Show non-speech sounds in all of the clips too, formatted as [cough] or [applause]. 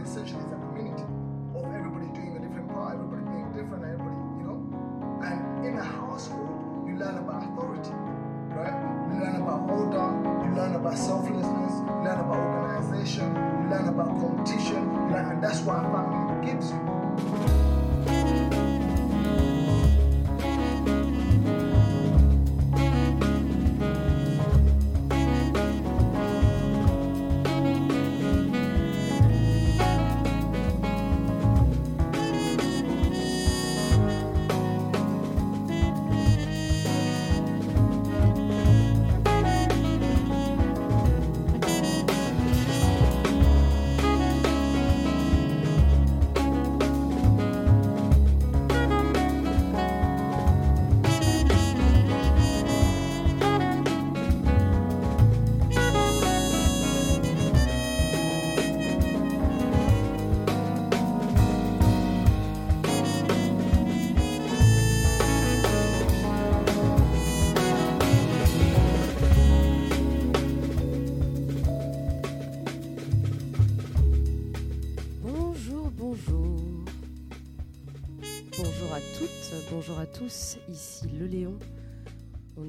essentially is a community of everybody doing a different part, everybody being different, everybody, you know. And in a household, you learn about authority, right? You learn about order, you learn about selflessness, you learn about organization, you learn about competition, learn, and that's what a family gives you.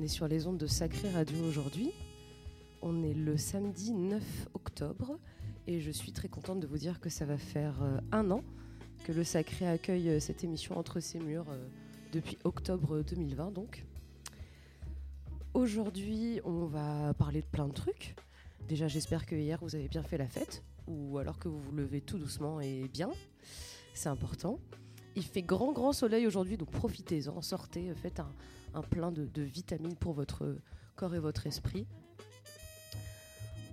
Sur les ondes de Sacré Radio aujourd'hui. On est le samedi 9 octobre et je suis très contente de vous dire que ça va faire euh, un an que le Sacré accueille euh, cette émission entre ses murs euh, depuis octobre 2020 donc. Aujourd'hui, on va parler de plein de trucs. Déjà, j'espère que hier vous avez bien fait la fête ou alors que vous vous levez tout doucement et bien. C'est important. Il fait grand, grand soleil aujourd'hui, donc profitez-en, sortez, faites un, un plein de, vitamines pour votre corps et votre esprit.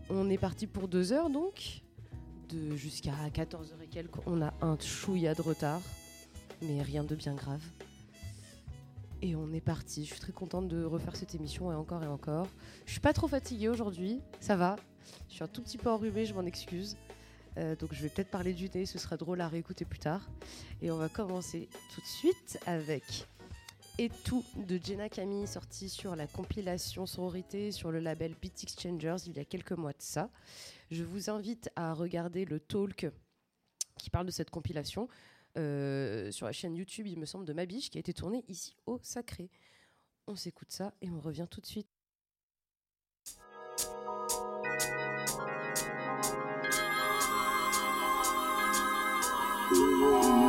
On est parti pour deux heures donc, de jusqu'à 14h et quelques. On a un chouïa de retard, mais rien de bien grave. Et on est parti. Je suis très contente de refaire cette émission et encore et encore. Je suis pas trop fatiguée aujourd'hui, ça va. Je suis un tout petit peu enrhumée, je m'en excuse. Euh, donc je vais peut-être parler du nez, ce sera drôle à réécouter plus tard. Et on va commencer tout de suite avec et tout de Jenna Camille, sorti sur la compilation Sororité sur le label Beat Exchangers il y a quelques mois de ça. Je vous invite à regarder le talk qui parle de cette compilation euh, sur la chaîne YouTube, il me semble, de Mabiche, qui a été tournée ici au Sacré. On s'écoute ça et on revient tout de suite. Mmh.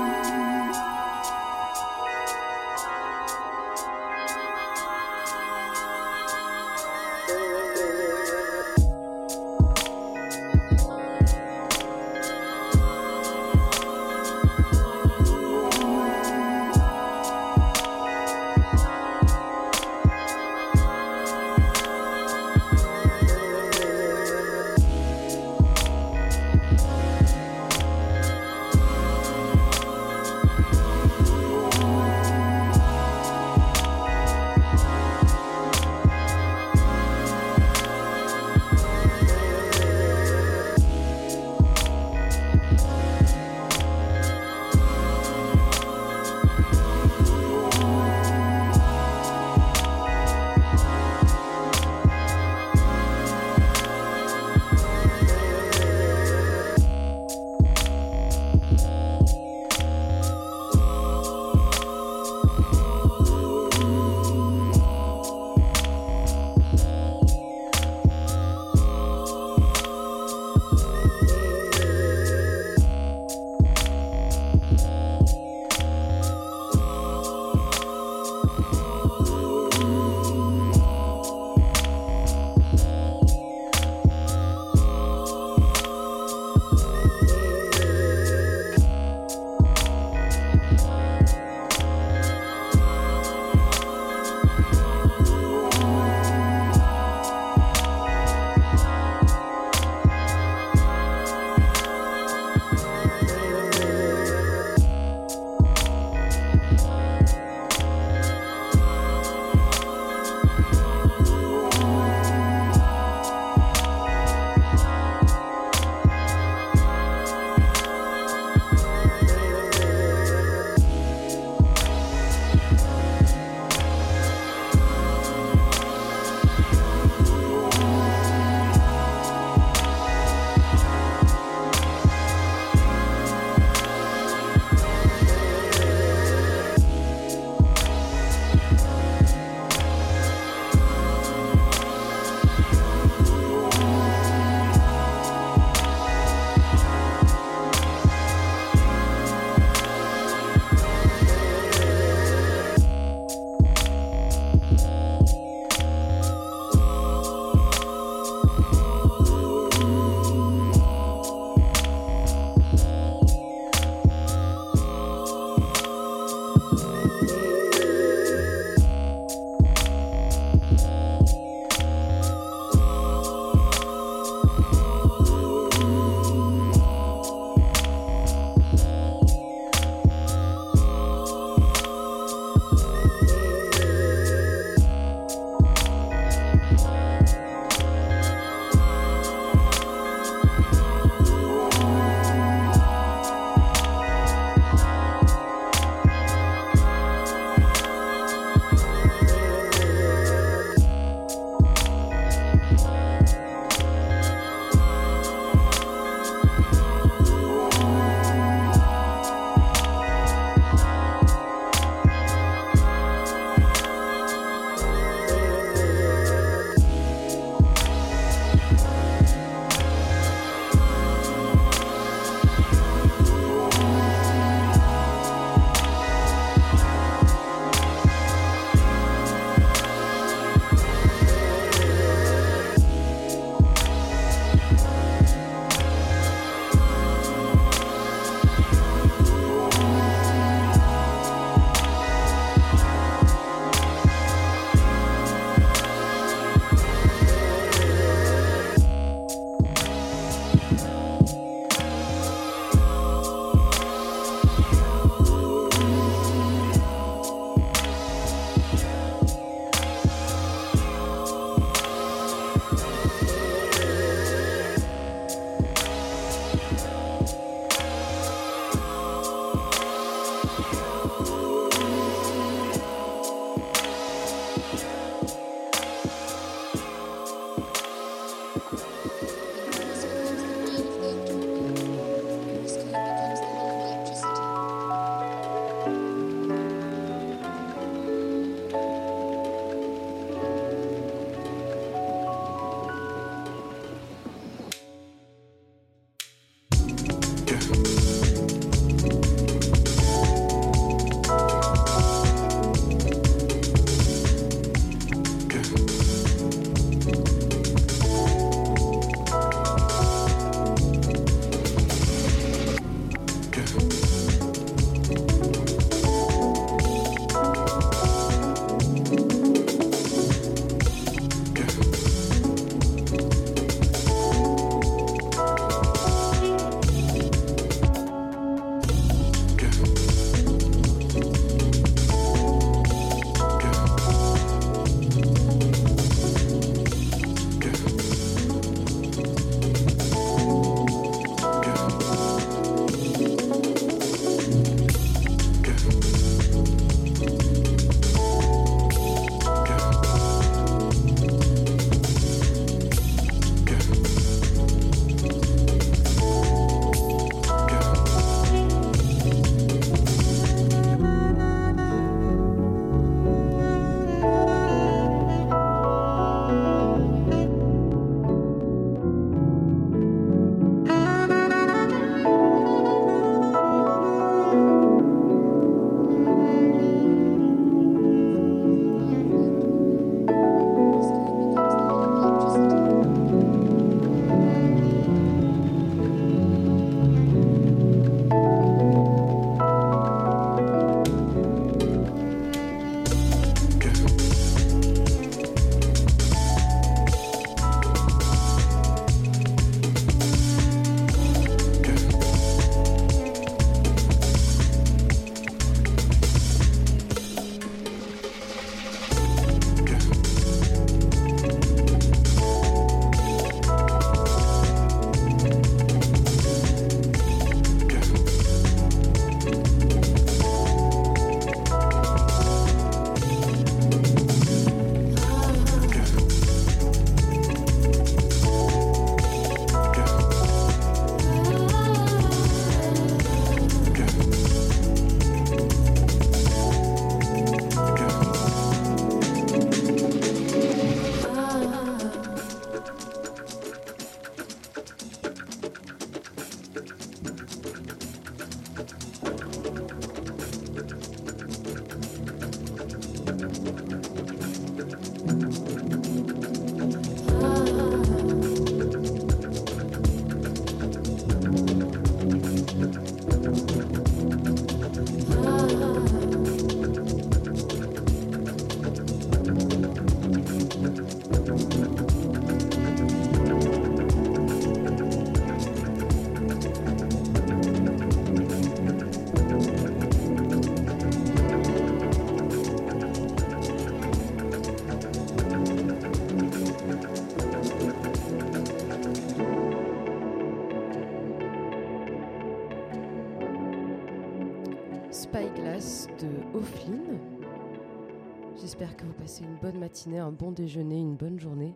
Passez une bonne matinée, un bon déjeuner, une bonne journée.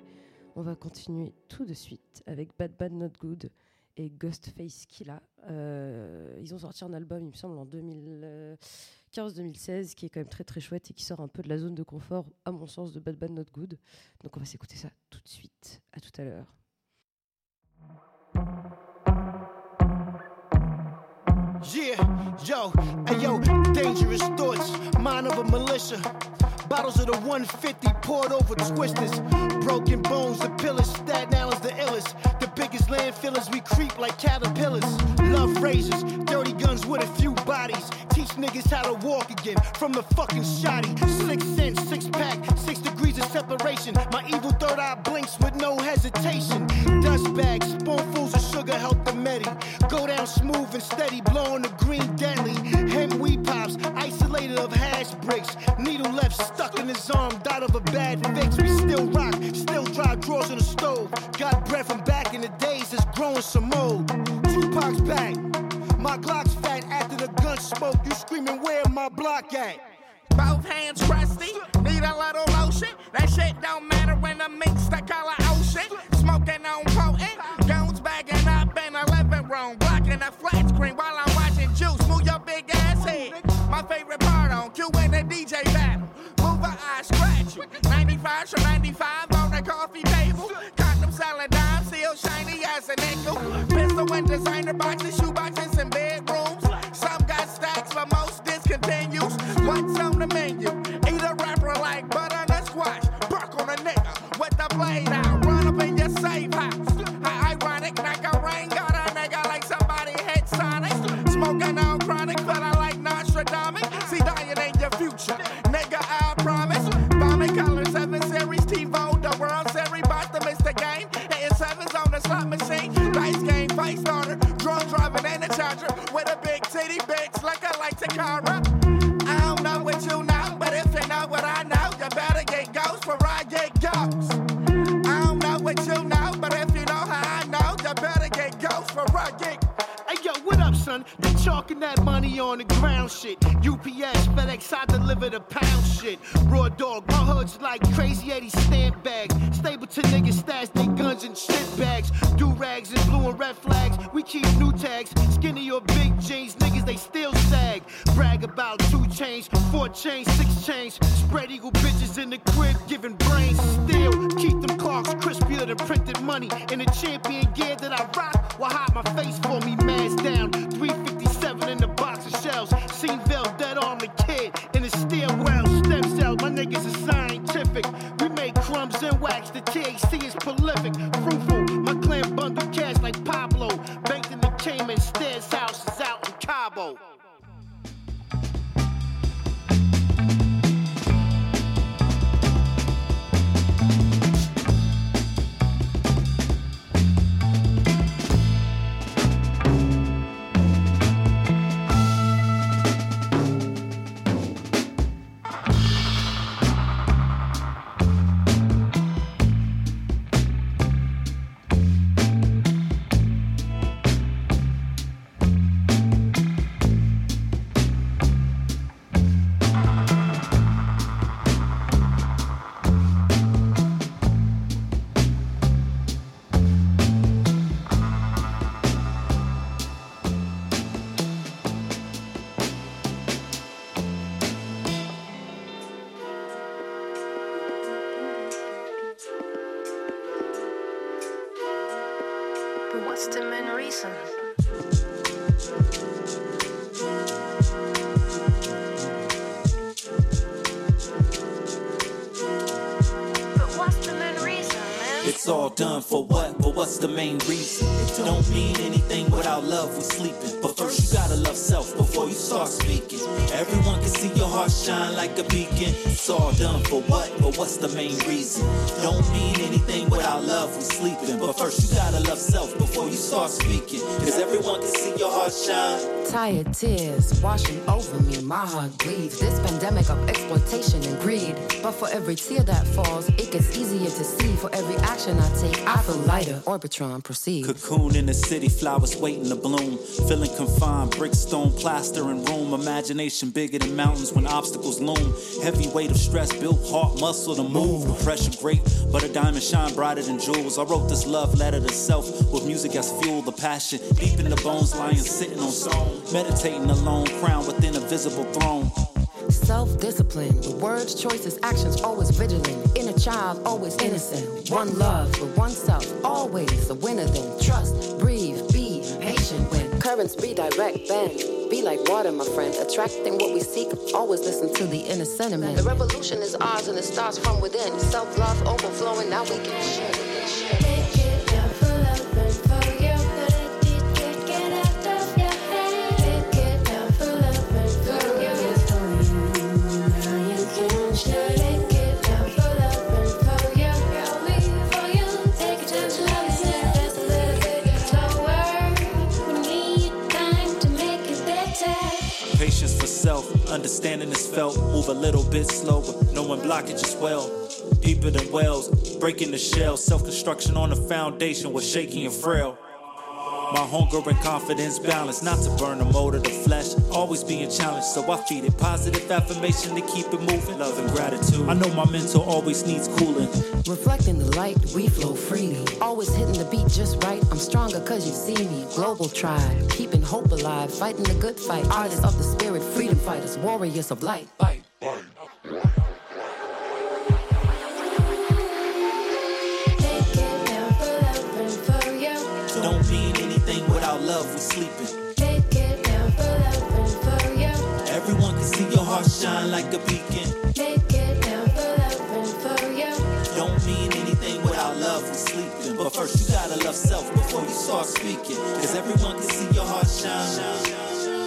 On va continuer tout de suite avec Bad Bad Not Good et Ghostface Killa. Euh, ils ont sorti un album, il me semble, en 2015-2016, qui est quand même très très chouette et qui sort un peu de la zone de confort, à mon sens, de Bad Bad Not Good. Donc on va s'écouter ça tout de suite. À tout à l'heure. Bottles of the 150 poured over twisters. Broken bones, the pillars, Staten Island's the illest. The biggest landfillers, we creep like caterpillars. Love razors, dirty guns with a few bodies. Teach niggas how to walk again from the fucking shoddy. Six cents, six pack, six degrees of separation. My evil third eye blinks with no hesitation. Dust bags, spoonfuls of sugar help the medi. Go down smooth and steady, blowing the green deadly. Hem weed pops, isolated of hash bricks. Needle left stuck in his arm, died of a bad fix. We still rock, still dry drawers on the stove. Got bread from back in the days, it's growing some mold. Tupac's back. My Glock's fat after the gun smoke. You screaming, where my block at? Both hands crusty, need a little lotion. That shit don't matter when I mix the color ocean. Smoking on potent, guns bagging up in the living room, blocking the flat screen while I'm watching juice. Move your big ass head. My favorite part on Q in the DJ battle. Move her eye, scratch you. 95 from 95 on the coffee table. Condom selling dime, still shiny as a nickel. Pistol and designer boxes, shoe boxes, and bedrooms. Some got stacks, but most discontinues. What's on the menu? Eat a rapper like butter and a squash. Bark on a nigga with the blade out. Run up in your safe house. How ironic, like a rain got a nigga like somebody hit Sonic. Smoking on chronic, feeling like Nostradamus. See, dying ain't your future. With a big titty, bangs like I like to son? They chalking that money on the ground shit. UPS, FedEx, I deliver the pound shit. Raw dog, my hood's like crazy 80 stamp bags. Stapleton niggas stash they guns in shit bags. Do rags and blue and red flags. We keep new tags. Skinny or big jeans, niggas they still sag. Brag about two chains, four chains, six chains. Spread eagle bitches in the crib, giving brains still. Keep them clocks crispier than printed money. In the champion gear that I rock, will hide my face for me, mask down. Seen dead on the kid in the stairwell. Stem cells, my niggas are scientific. We make crumbs and wax, the THC is prolific. Fruitful, my clan bundle cash like Pablo. Banked in the Cayman stairs houses out in Cabo. But what's the main reason? All done for what? But what's the main reason? It don't mean anything without love, we sleeping. But first you gotta love self before you start speaking. Everyone can see your heart shine like a beacon. It's all done for what? But what's the main reason? Don't mean anything without love, we sleeping. But first you gotta love self before you start speaking. Cause everyone can see your heart shine. Tired tears washing over me, my heart bleeds. This pandemic of exploitation and greed. But for every tear that falls, it gets easier to see. For every action I take, I feel lighter. Orbitron, proceed. Cocoon in the city, flowers waiting to bloom. Feeling confined, brick, stone, plaster, and room. Imagination bigger than mountains when obstacles loom. Heavy weight of stress, built heart muscle to move. The Pressure great, but a diamond shine brighter than jewels. I wrote this love letter to self with music as fuel. The passion deep in the bones, lying sitting on stone. Meditating alone, crowned within a visible throne. Self discipline, the words, choices, actions, always vigilant. Inner child, always innocent. One love for oneself, always a winner. Then trust, breathe, be patient when currents redirect, bend. Be like water, my friend, attracting what we seek. Always listen to the inner sentiment. The revolution is ours and it starts from within. Self love overflowing, now we can share. Understanding is felt. Move a little bit slower, knowing blockage as well. Deeper than wells, breaking the shell. Self construction on the foundation was shaky and frail. My hunger and confidence balance, not to burn the mold of the flesh. Always being challenged, so I feed it positive affirmation to keep it moving. Love and gratitude. I know my mental always needs cooling. Reflecting the light, we flow freely. Always hitting the beat just right. I'm stronger cause you see me. Global tribe, keeping hope alive, fighting the good fight. Artists of the spirit, freedom fighters, warriors of light. Light. Take love, we sleeping. Take it down for love and for you. Everyone can see your heart shine like a beacon. Take it down for love and for you. Don't mean anything without love, we sleeping. But first, you gotta love self before you start speaking. Cause everyone can see your heart shine.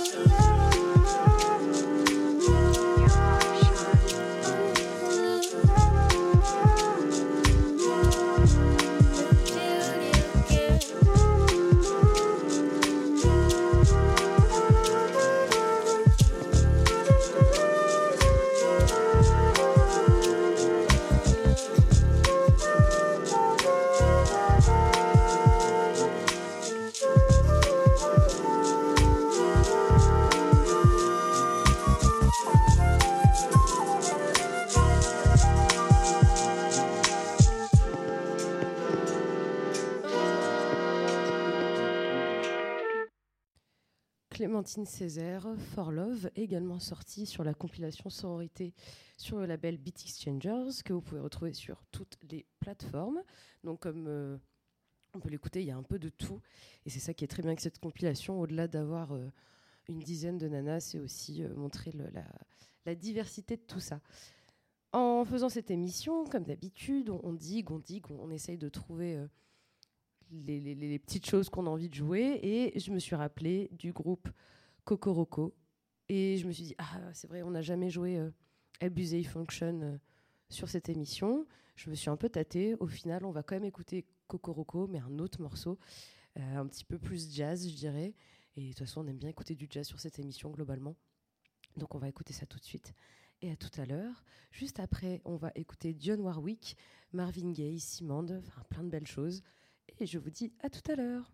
Clémentine Césaire, For Love, également sortie sur la compilation Sororité sur le label Beat Exchangers, que vous pouvez retrouver sur toutes les plateformes. Donc, comme euh, on peut l'écouter, il y a un peu de tout. Et c'est ça qui est très bien avec cette compilation, au-delà d'avoir euh, une dizaine de nanas, c'est aussi euh, montrer la, diversité de tout ça. En faisant cette émission, comme d'habitude, on, on digue, on digue, on, essaye de trouver les, petites choses qu'on a envie de jouer. Et je me suis rappelé du groupe Cocoroco. Et je me suis dit, ah, c'est vrai, on n'a jamais joué euh, Abusey Function euh, sur cette émission. Je me suis un peu tâtée. Au final, on va quand même écouter Cocoroco, mais un autre morceau, euh, un petit peu plus jazz, je dirais. Et de toute façon, on aime bien écouter du jazz sur cette émission, globalement. Donc, on va écouter ça tout de suite. Et à tout à l'heure. Juste après, on va écouter John Warwick, Marvin Gaye, Simand, enfin plein de belles choses. Et je vous dis à tout à l'heure.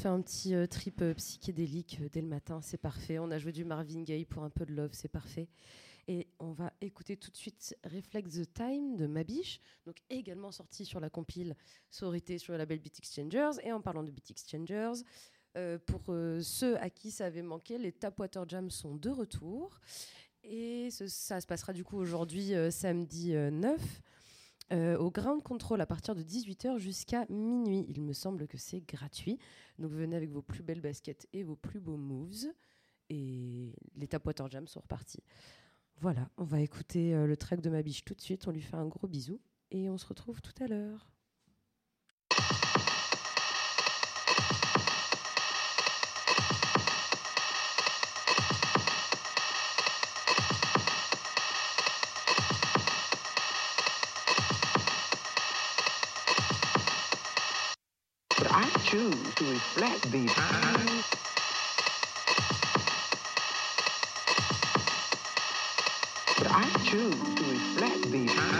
Se fait un petit euh, trip euh, psychédélique euh, dès le matin, c'est parfait. On a joué du Marvin Gaye pour un peu de love, c'est parfait. Et on va écouter tout de suite Reflex the Time de Mabiche, donc également sorti sur la compile Sororité sur le label Beat Exchangers. Et en parlant de Beat Exchangers, pour ceux à qui ça avait manqué, les Tapwater Jam sont de retour. Et ça se passera du coup aujourd'hui, samedi euh, 9, euh, au Ground Control à partir de 18h jusqu'à minuit. Il me semble que c'est gratuit. Donc venez avec vos plus belles baskets et vos plus beaux moves. Et les Tapwater Jam sont repartis. Voilà, on va écouter euh, le track de ma biche tout de suite. On lui fait un gros bisou et on se retrouve tout à l'heure. Choose to reflect these times. But I choose to reflect these times.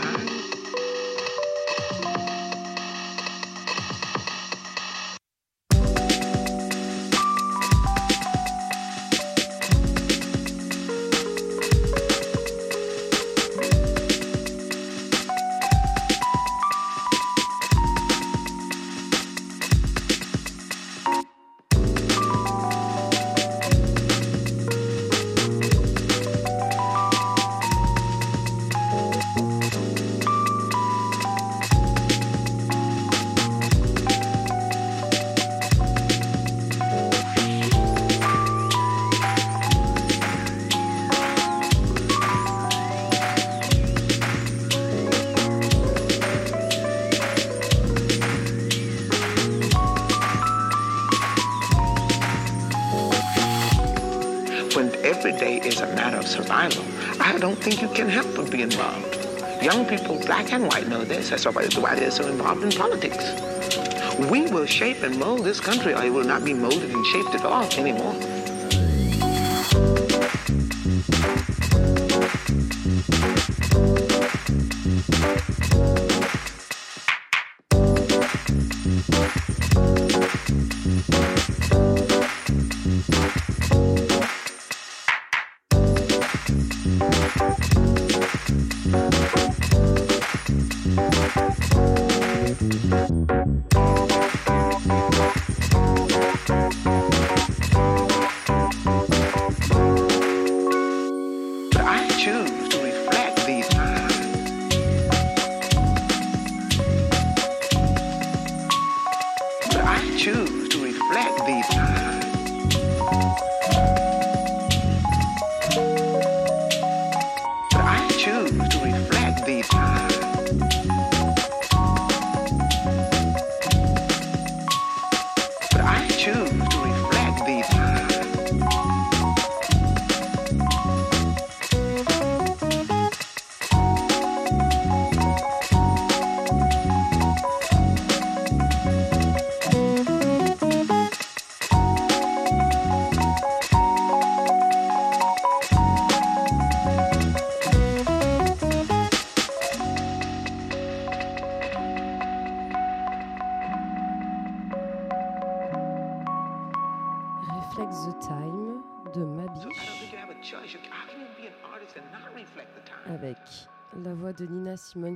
Think you can help but be involved. Young people, black and white, know this. That's why why they're so involved in politics. We will shape and mold this country, or it will not be molded and shaped at all anymore.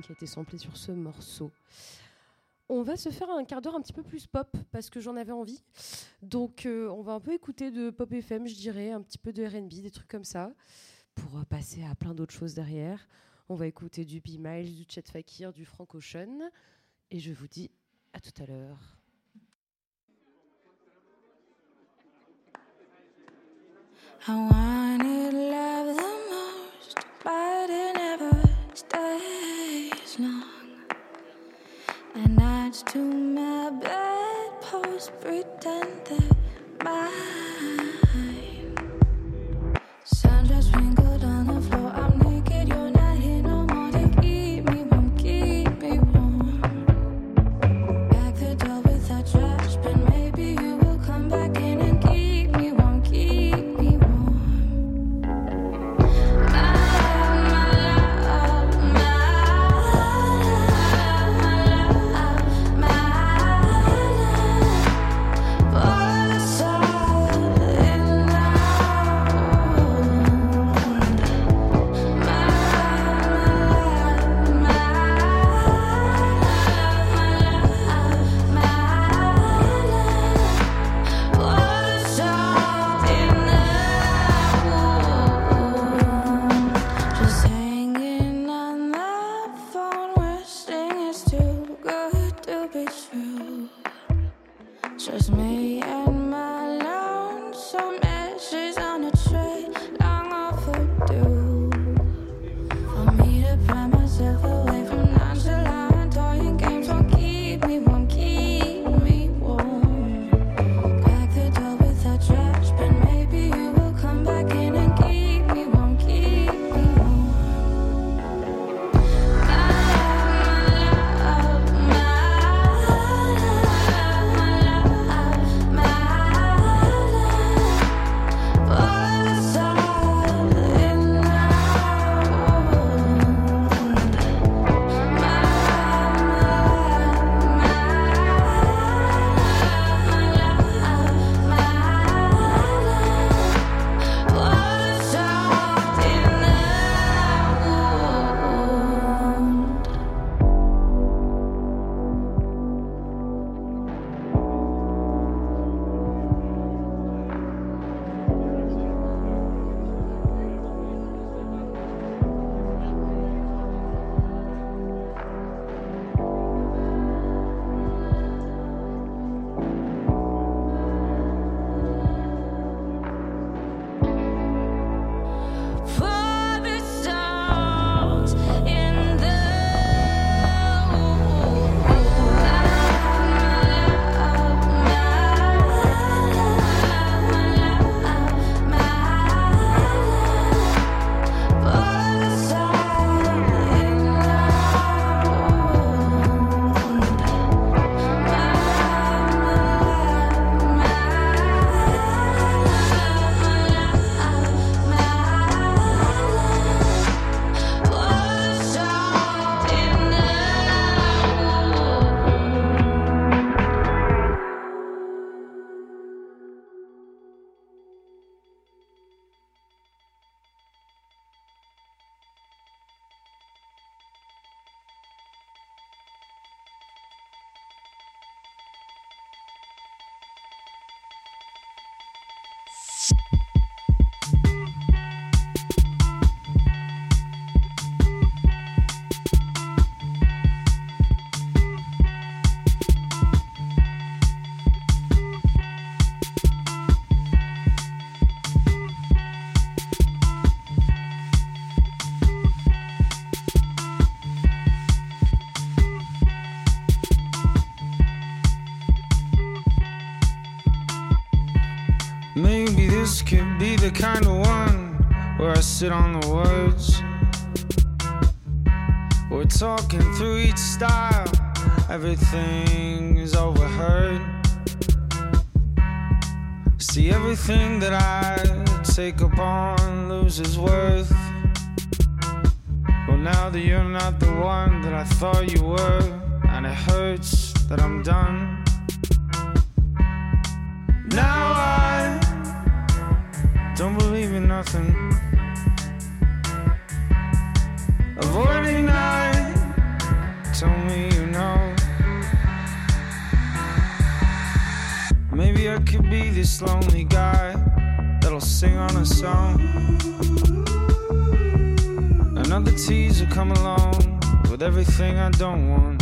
Qui a été samplée sur ce morceau. On va se faire un quart d'heure un petit peu plus pop parce que j'en avais envie. Donc euh, on va un peu écouter de pop FM, je dirais, un petit peu de R&B, des trucs comme ça, pour euh, passer à plein d'autres choses derrière. On va écouter du B Miles, du Chet Fakir, du Frank Ocean, et je vous dis à tout à l'heure. Stays long. And nights to my bedpost pretend they're mine. Sunshine sprinkled on the floor. the kind of one where I sit on the words. We're talking through each style, everything is overheard. See, everything that I take upon loses worth. Well, now that you're not the one that I thought you were, and it hurts that I'm done. could be this lonely guy that'll sing on a song. Another teaser come along with everything I don't want.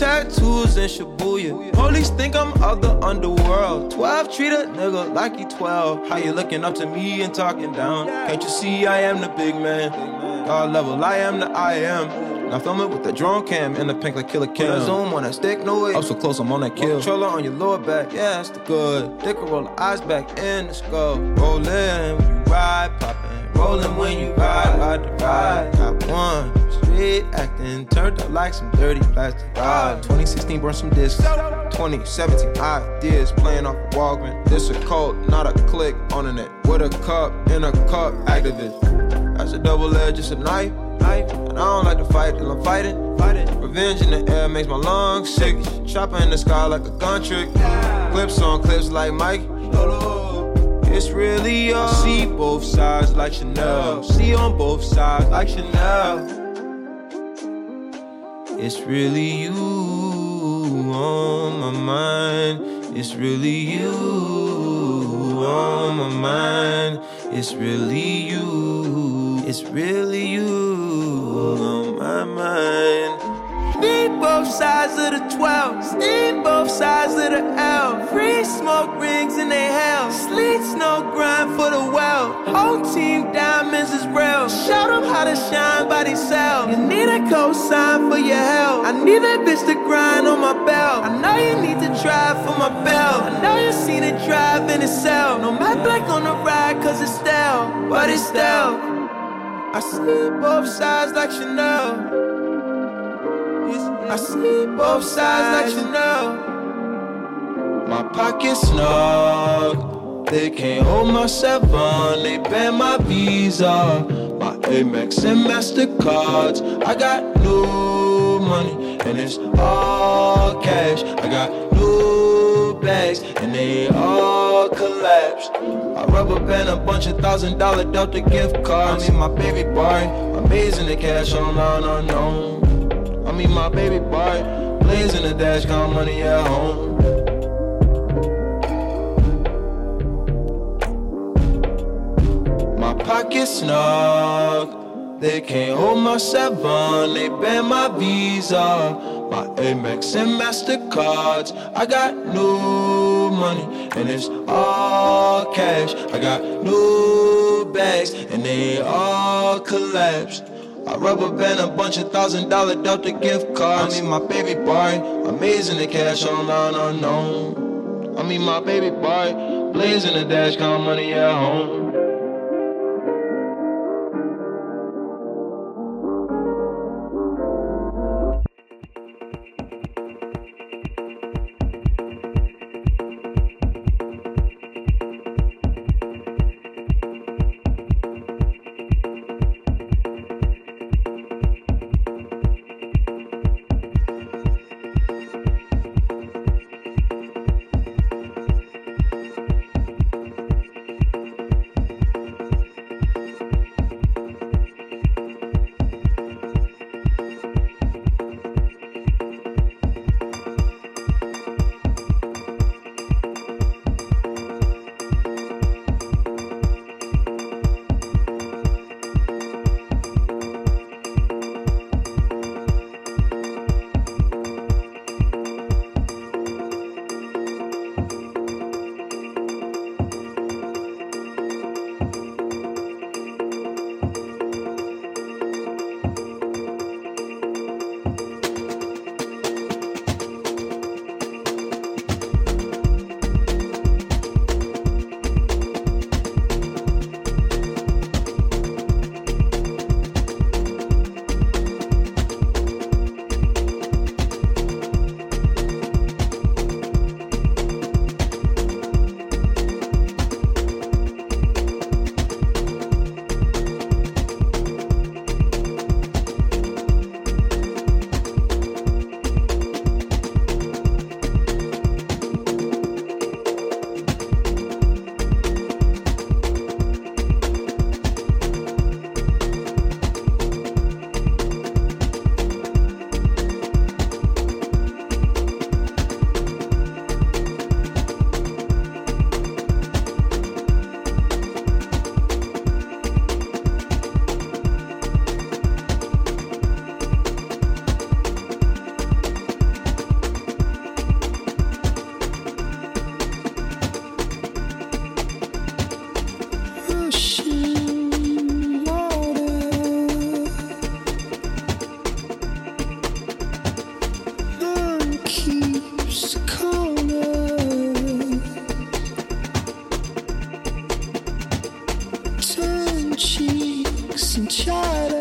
Tattoos in Shibuya, police think I'm of the underworld. 12 treat a nigga like he 12. How you looking up to me and talking down? Can't you see I am the big man? God level, I am the I am. Now film it with the drone cam and the pink like killer cam. A zoom on that stick, no way. Up so close, I'm on that kill. Controller on your lower back, yeah, that's the good. Dick roll the eyes back in the skull. Rollin' when you ride, poppin'. Rollin' when you ride, ride the ride. Got one, straight acting, turned up like some dirty plastic. Ride. 2016, burn some discs. 2017 ideas playing off a Walgreens. This a cult, not a click on the net. With a cup in a cup, activist. That's a double edge, just a knife. knife. And I don't like to fight till I'm fighting. fighting. Revenge in the air makes my lungs sick. Chopper in the sky like a gun trick. Clips on clips like Mike. It's really you. I see both sides like Chanel. See on both sides like Chanel. It's really you on my mind. It's really you on my mind. It's really you. it's really you on my mind. Need both sides of the 12, need both sides of the L. Free smoke rings in they hell. Sleet snow grind for the well. Whole team diamonds is real. Show them how to shine by themselves. You need a cosign for your help. I need that bitch to grind on my belt. I know you need to drive for my belt. I know you seen it drive in itself. No matte black on the ride, cause it's stale. But it's stale. I see both sides like Chanel. I see both sides like know. My pockets snug. They can't hold my seven. They ban my visa. My Amex and Mastercards. I got new money and it's all cash. I got new bags and they all collapsed. I rubber band a bunch of thousand dollar Delta gift cards. I mean my baby boy, amazing the cash online unknown. I mean my baby boy, blazing the dash, count money at home. My pockets snug, they can't hold my seven, they ban my visa. My Amex and Mastercards, I got new money and it's all cash. I got new bags and they all collapsed. I rubber band a bunch of thousand dollar Delta gift cards. I mean my baby boy, amazing the cash online unknown. I mean my baby boy, blazing the dash, count money at home. Cheeks and chatters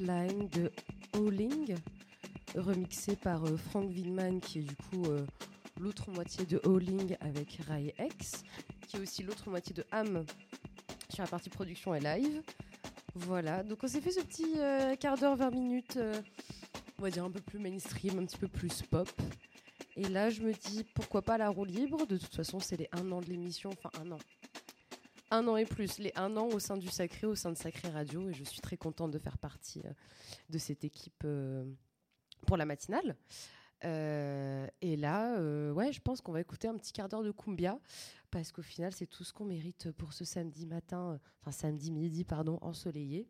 De Howling, remixé par euh, Frank Wildman, qui est du coup euh, l'autre moitié de Howling avec Rai X, qui est aussi l'autre moitié de Ham sur la partie production et live. Voilà, donc on s'est fait ce petit euh, quart d'heure, 20 minutes, on va dire un peu plus mainstream, un petit peu plus pop. Et là, je me dis pourquoi pas la roue libre? De toute façon, c'est les un an de l'émission, enfin un an. Un an et plus, les un an au sein du Sacré, au sein de Sacré Radio. Et je suis très contente de faire partie euh, de cette équipe euh, pour la matinale. Euh, et là, ouais, je pense qu'on va écouter un petit quart d'heure de Cumbia. Parce qu'au final, c'est tout ce qu'on mérite pour ce samedi matin, enfin samedi midi, pardon, ensoleillé.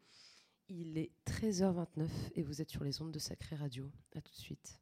Il est 13h29 et vous êtes sur les ondes de Sacré Radio. À tout de suite.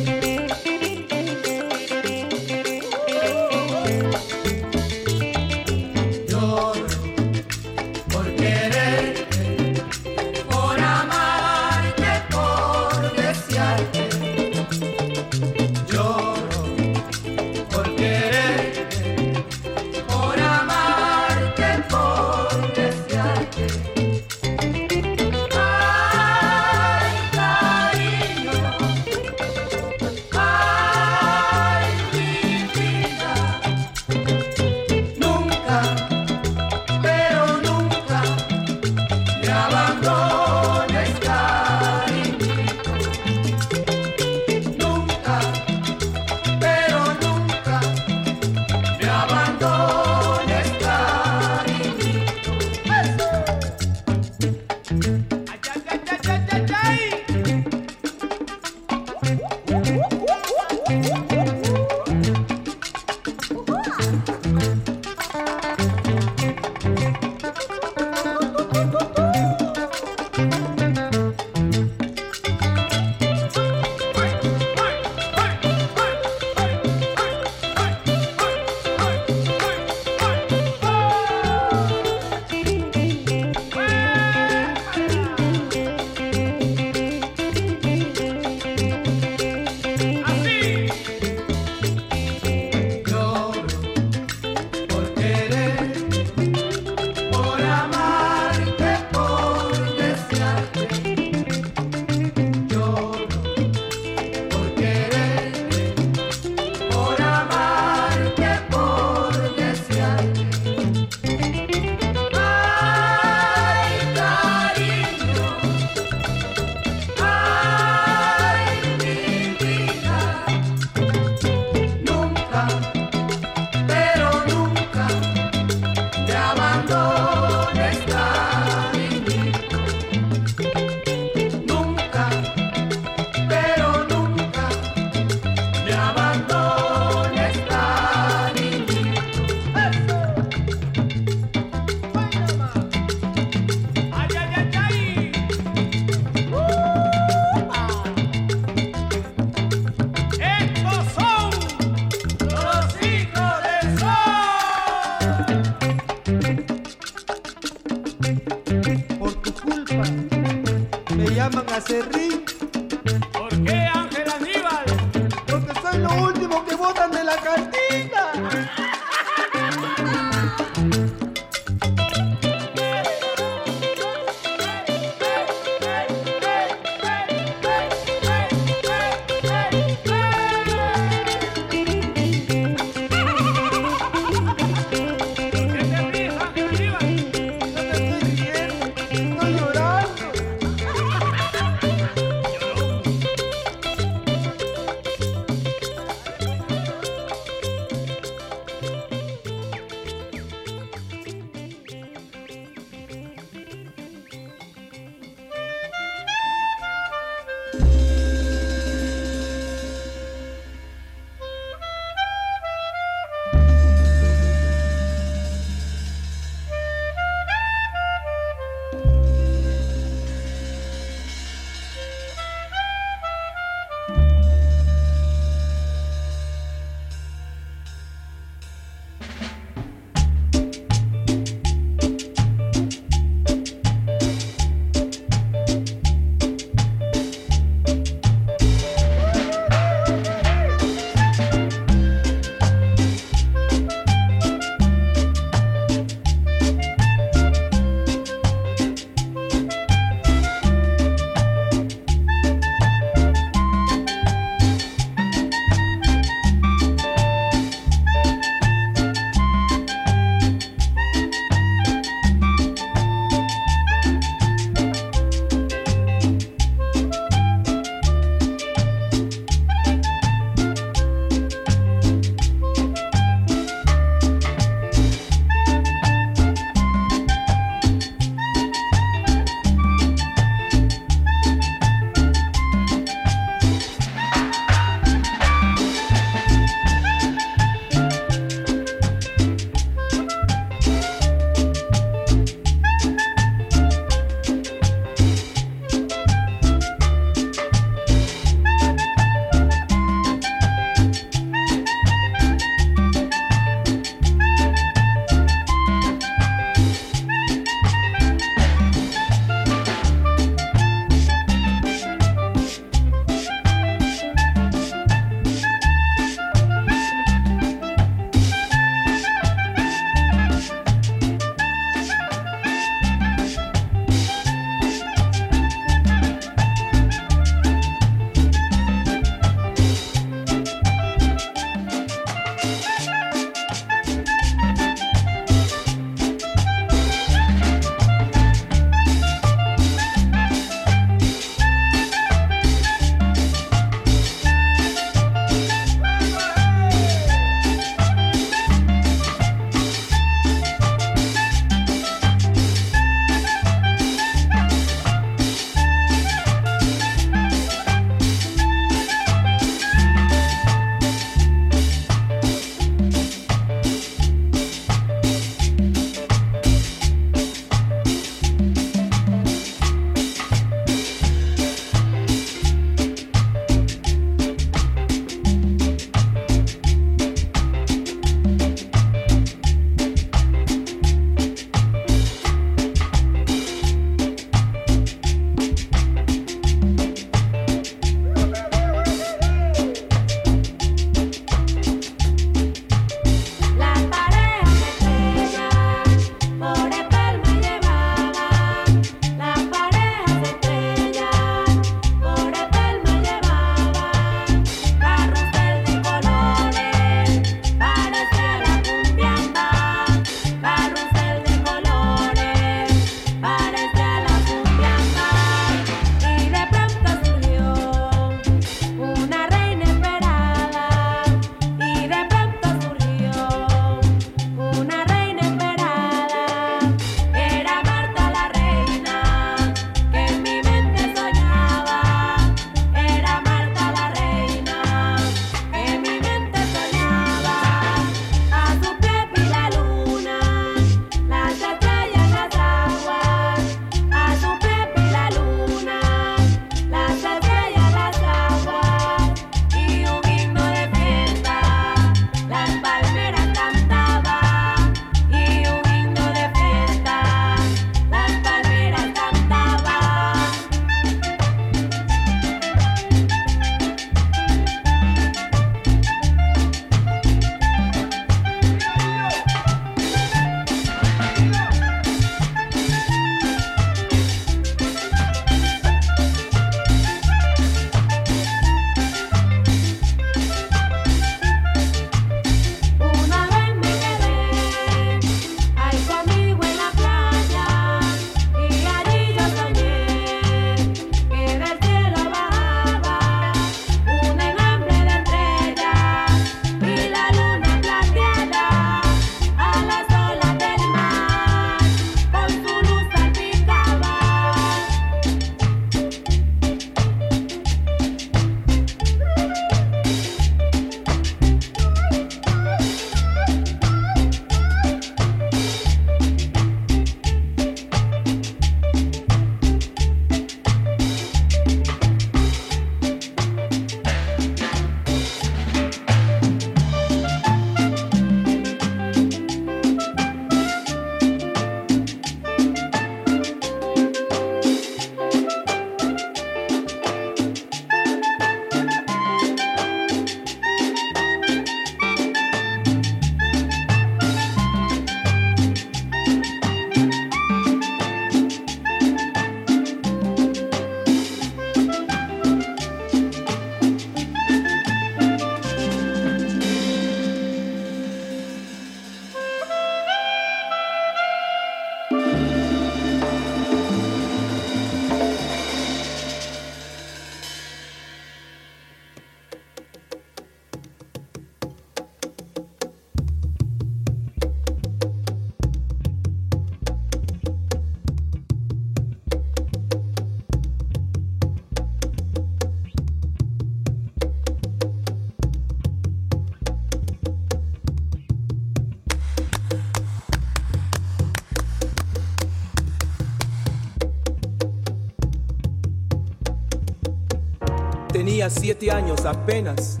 Siete años apenas,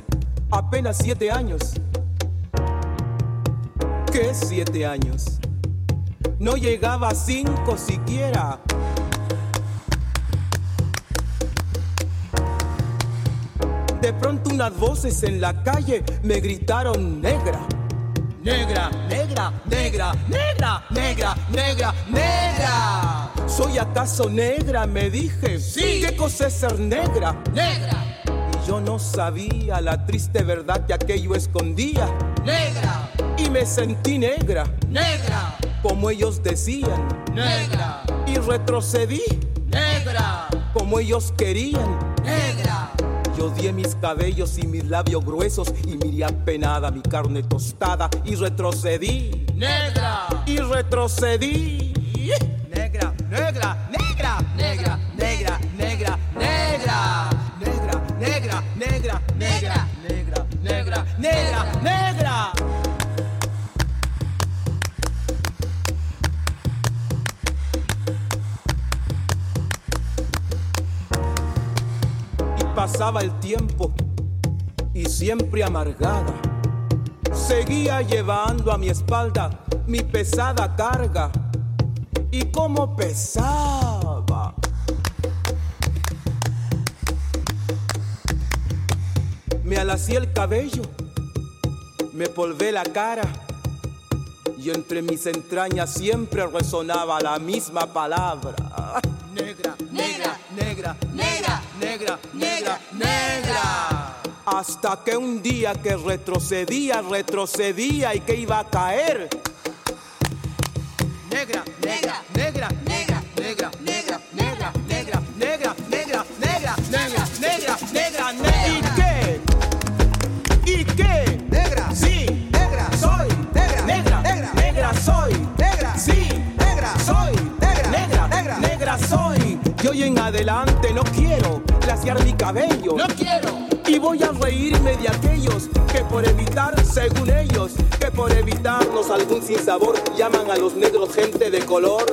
apenas siete años. ¿Qué siete años? No llegaba a cinco siquiera. De pronto unas voces en la calle me gritaron negra. Negra, negra, negra, negra, negra, negra, negra. ¿Soy acaso negra? Me dije. Sí. ¿Qué cosa es ser negra? Negra. Yo no sabía la triste verdad que aquello escondía. Negra. Y me sentí negra. Negra. Como ellos decían. Negra. Y retrocedí. Negra. Como ellos querían. Negra. Yo odié mis cabellos y mis labios gruesos y miré apenada mi carne tostada y retrocedí. Negra. Y retrocedí. Y siempre amargada. Seguía llevando a mi espalda mi pesada carga. Y como pesaba. Me alací el cabello, me polvé la cara y entre mis entrañas siempre resonaba la misma palabra. Hasta que un día que retrocedía, retrocedía y que iba a caer. Negra, negra, negra, negra, negra, negra, negra, negra, negra, negra, negra, negra, negra, negra, negra. ¿Y qué? ¿Y qué? Negra. Sí. Negra. Soy. Negra. Negra. Negra. Negra soy. Negra. Sí. Negra. Soy. Negra. Negra. Negra. Negra soy. Y hoy en adelante no quiero glaciar mi cabello. No quiero. Y voy a reírme de aquellos que por evitar, según ellos, que por evitarnos algún sinsabor llaman a los negros gente de color.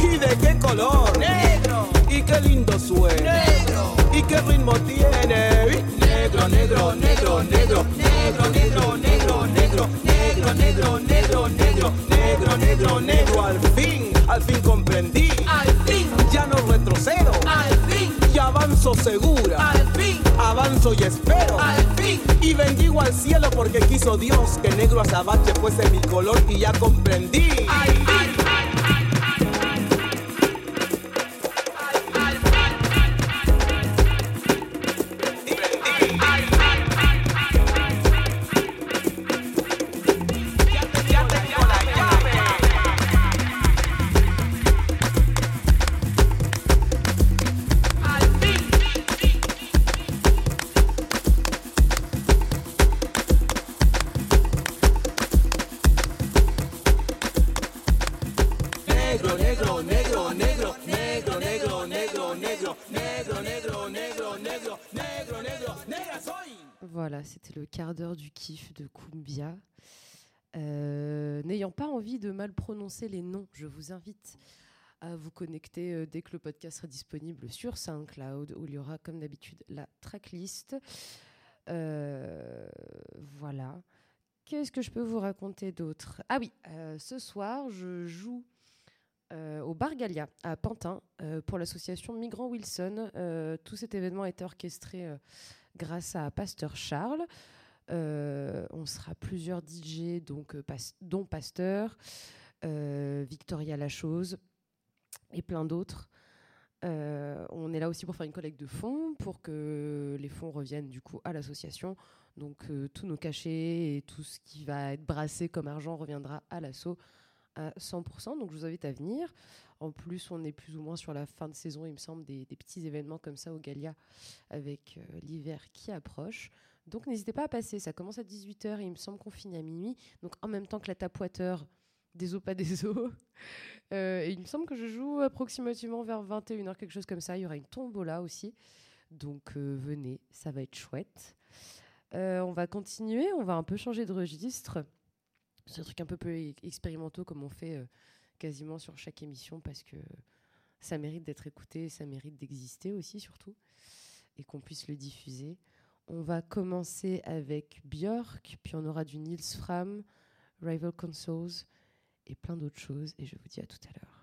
¿Y de qué color? Negro. ¿Y qué lindo suena? Negro. ¿Y qué ritmo tiene? Negro, negro, negro, negro, negro, negro, negro, negro, negro, negro, negro, negro, negro, negro, negro, al fin, al fin comprendí. Al fin. Ya no retrocedo. Al fin. Avanzo segura. Al fin. Avanzo y espero. Al fin. Y bendigo al cielo porque quiso Dios que negro azabache fuese mi color y ya comprendí. Al fin. Envie de mal prononcer les noms, je vous invite à vous connecter euh, dès que le podcast sera disponible sur SoundCloud, où il y aura comme d'habitude la tracklist. Euh, voilà. Qu'est-ce que je peux vous raconter d'autre? Ah oui, euh, ce soir, je joue au Bar Gallia à Pantin pour l'association Migrants Wilson. Tout cet événement a été orchestré grâce à Pasteur Charles. Euh, on sera plusieurs DJ, donc, euh, dont Pasteur, euh, Victoria Lachose et plein d'autres. On est là aussi pour faire une collecte de fonds, pour que les fonds reviennent du coup à l'association. Donc tous nos cachets et tout ce qui va être brassé comme argent reviendra à l'asso à 100%. Donc je vous invite à venir. En plus, on est plus ou moins sur la fin de saison, il me semble, des, petits événements comme ça au Galia avec l'hiver qui approche. Donc n'hésitez pas à passer, ça commence à 18h et il me semble qu'on finit à minuit. Donc en même temps que la tapoiteur des eaux pas des eaux. [laughs] Euh, et il me semble que je joue approximativement vers 21h, quelque chose comme ça. Il y aura une tombola aussi. Donc euh, venez, ça va être chouette. Euh, on va continuer, on va un peu changer de registre. C'est un truc un peu e- expérimentaux comme on fait euh, quasiment sur chaque émission parce que ça mérite d'être écouté, ça mérite d'exister aussi surtout. et qu'on puisse le diffuser. On va commencer avec Björk, puis on aura du Nils Fram, Rival Consoles et plein d'autres choses. Et je vous dis à tout à l'heure.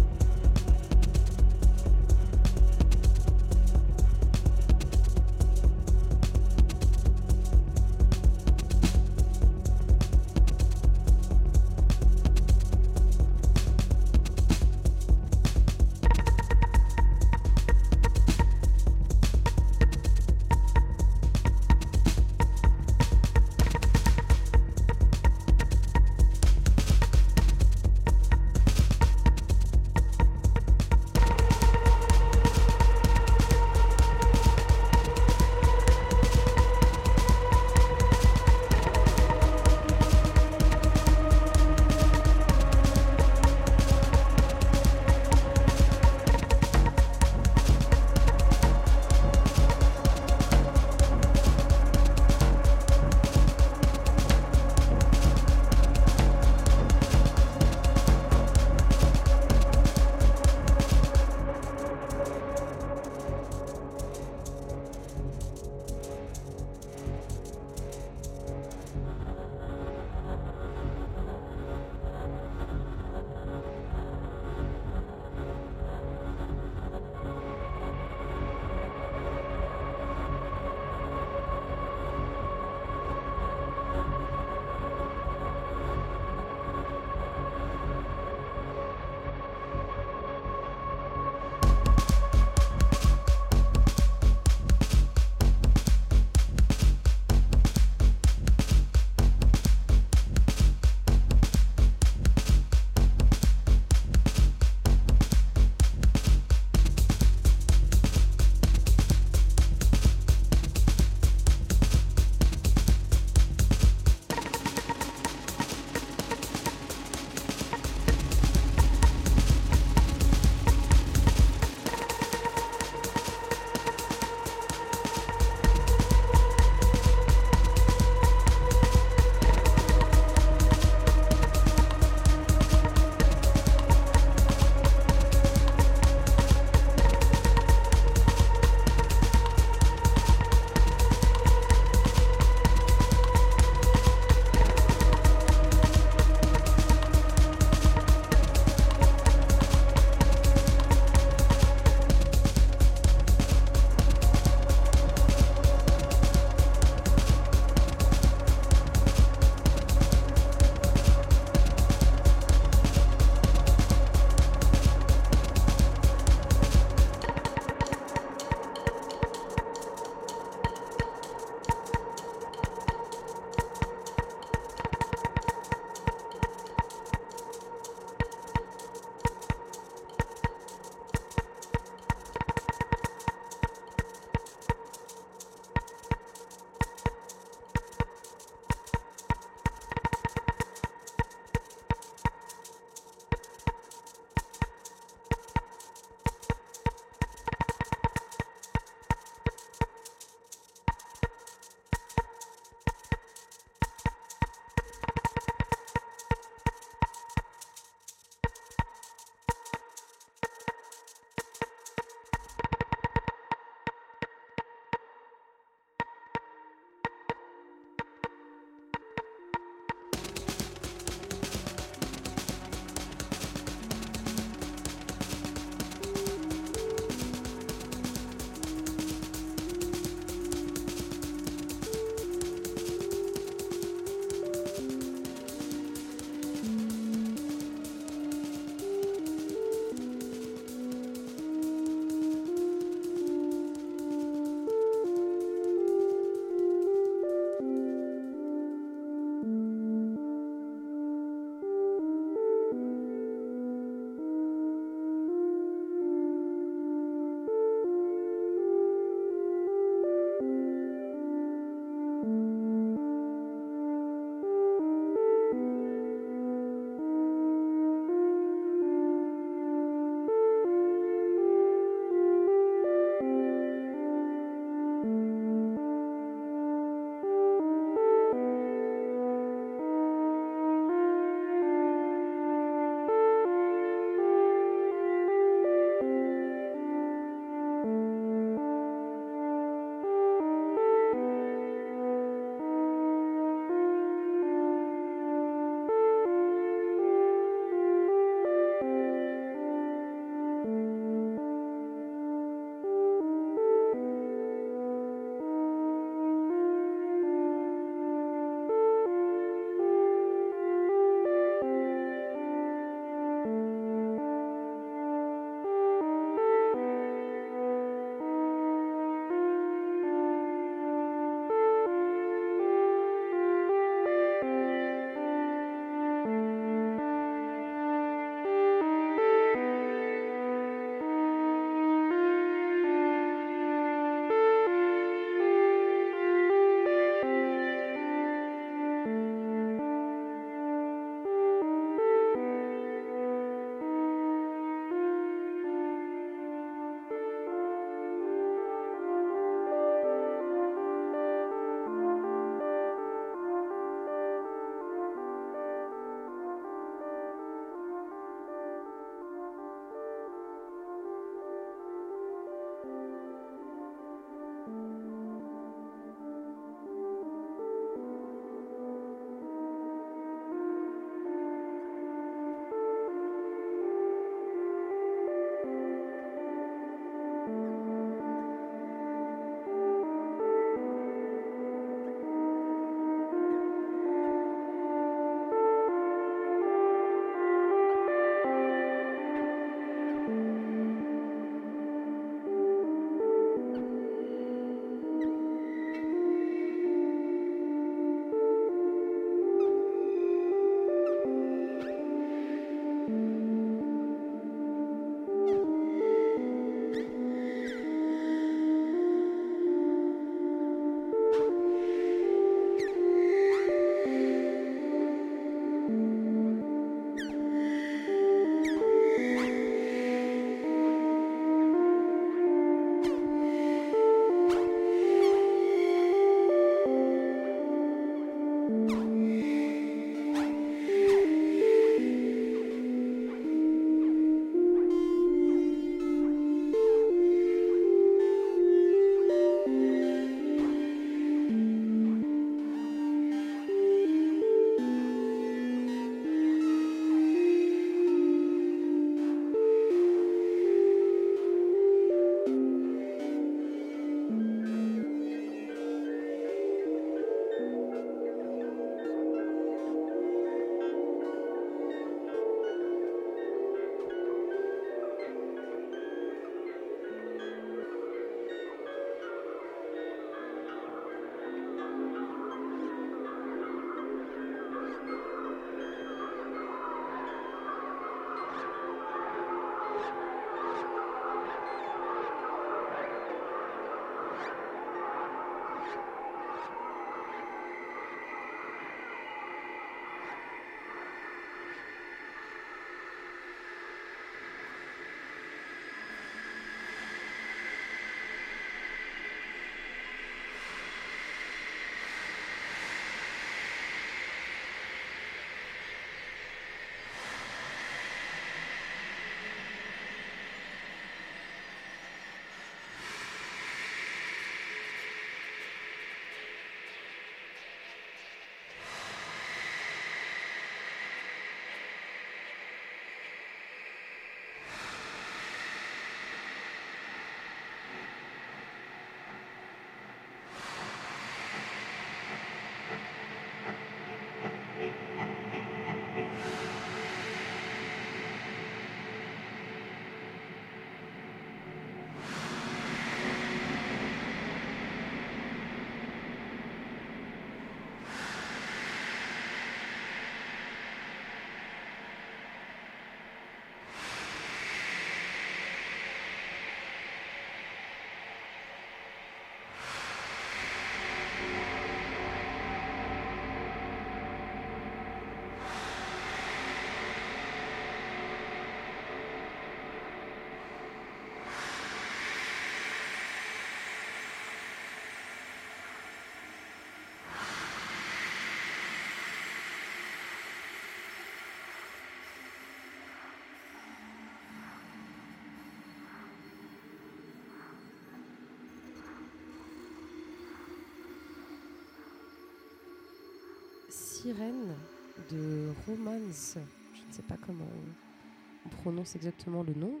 De Romance. Je ne sais pas comment on, on prononce exactement le nom.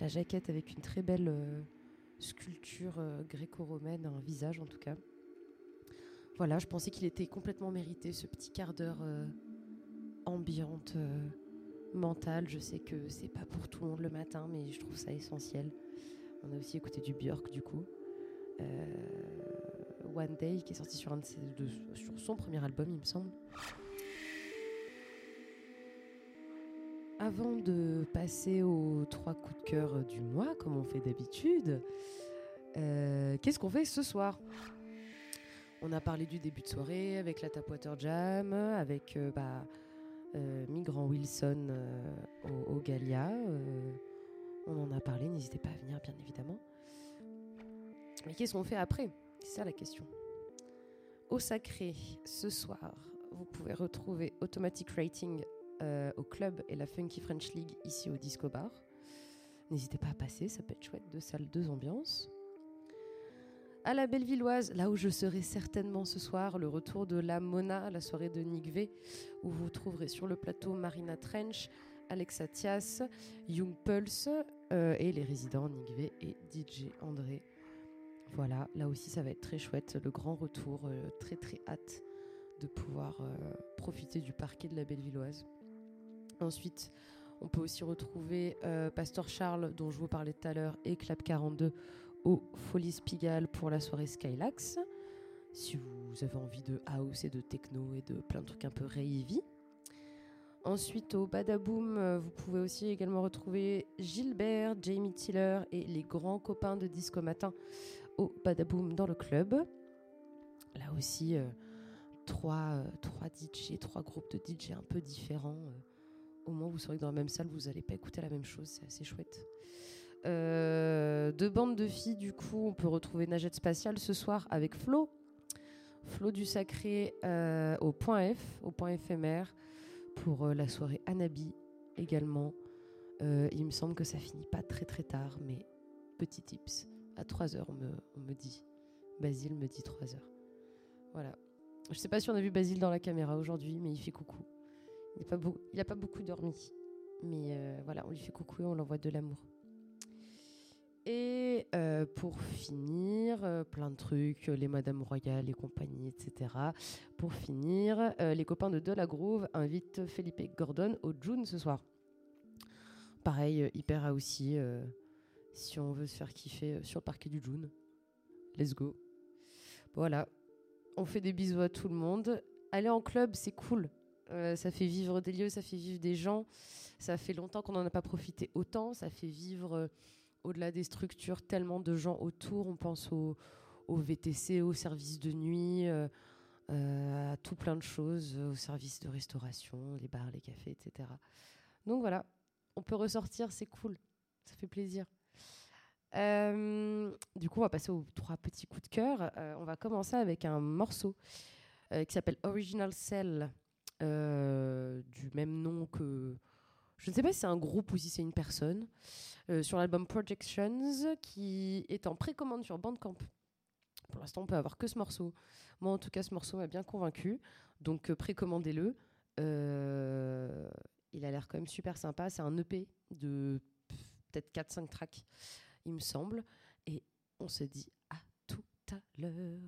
La jaquette avec une très belle euh, sculpture euh, gréco-romaine, un visage en tout cas. Voilà, je pensais qu'il était complètement mérité ce petit quart d'heure euh, ambiante, mentale. Je sais que c'est pas pour tout le monde le matin, mais je trouve ça essentiel. On a aussi écouté du Björk du coup. One Day qui est sorti sur, son premier album, il me semble. Avant de passer aux trois coups de cœur du mois, comme on fait d'habitude, euh, qu'est-ce qu'on fait ce soir? On a parlé du début de soirée avec la Tapwater Jam, avec euh, bah, euh, Migrant Wilson au, euh, on en a parlé, n'hésitez pas à venir, bien évidemment. Mais qu'est-ce qu'on fait après? C'est ça la question. Au sacré, ce soir, vous pouvez retrouver Automatic Rating euh, au club et la Funky French League ici au Disco Bar. N'hésitez pas à passer, ça peut être chouette, deux salles, deux ambiances. À la Bellevilloise, là où je serai certainement ce soir, le retour de la Mona, la soirée de Nick V, où vous trouverez sur le plateau Marina Trench, Alexa Thias, Young Pulse euh, et les résidents Nick V et DJ André. Voilà, là aussi ça va être très chouette, le grand retour, euh, très très hâte de pouvoir euh, profiter du parquet de la Bellevilloise. Ensuite, on peut aussi retrouver euh, Pasteur Charles, dont je vous parlais tout à l'heure, et Clap 42 au Folies Pigalle pour la soirée Skylax. Si vous avez envie de house et de techno et de plein de trucs un peu ravey. Ensuite, au Badaboom, vous pouvez aussi également retrouver Gilbert, Jamie Tiller et les grands copains de Disco Matin au Badaboom dans le club. Là aussi, euh, trois, euh, trois DJ, trois groupes de DJ un peu différents. euh. au moins, vous saurez que dans la même salle, vous n'allez pas écouter la même chose. C'est assez chouette. Deux bandes de filles, du coup, on peut retrouver Nagette Spatiale ce soir avec Flo. Flo du Sacré au point F, au point éphémère, pour la soirée Anabi également. Il me semble que ça finit pas très très tard, mais petit tips. À 3h, on me, on me dit. Basile me dit 3h. Voilà. Je sais pas si on a vu Basile dans la caméra aujourd'hui, mais il fait coucou. Il n'a pas, pas beaucoup dormi. Mais euh, voilà, on lui fait coucou et on l'envoie de l'amour. Et euh, pour finir, euh, plein de trucs, les Madame Royale et compagnie, etc. Pour finir, les copains de De invitent Felipe Gordon au June ce soir. Pareil, hyper aussi si on veut se faire kiffer euh, sur le parquet du June. Let's go. Voilà, on fait des bisous à tout le monde. Aller en club, c'est cool. Euh, ça fait vivre des lieux, ça fait vivre des gens. Ça fait longtemps qu'on n'en a pas profité autant. Ça fait vivre, euh, au-delà des structures, tellement de gens autour. On pense au, au VTC, au service de nuit, à tout plein de choses, aux services de restauration, les bars, les cafés, etc. Donc voilà, on peut ressortir, c'est cool. Ça fait plaisir. Euh, du coup, on va passer aux trois petits coups de cœur. Euh, on va commencer avec un morceau euh, qui s'appelle Original Cell, du même nom que. Je ne sais pas si c'est un groupe ou si c'est une personne, sur l'album Projections, qui est en précommande sur Bandcamp. Pour l'instant, on peut avoir que ce morceau. Moi, en tout cas, ce morceau m'a bien convaincu. Donc, précommandez-le. Il a l'air quand même super sympa. C'est un EP de peut-être 4-5 tracks, il me semble. Et on se dit à tout à l'heure.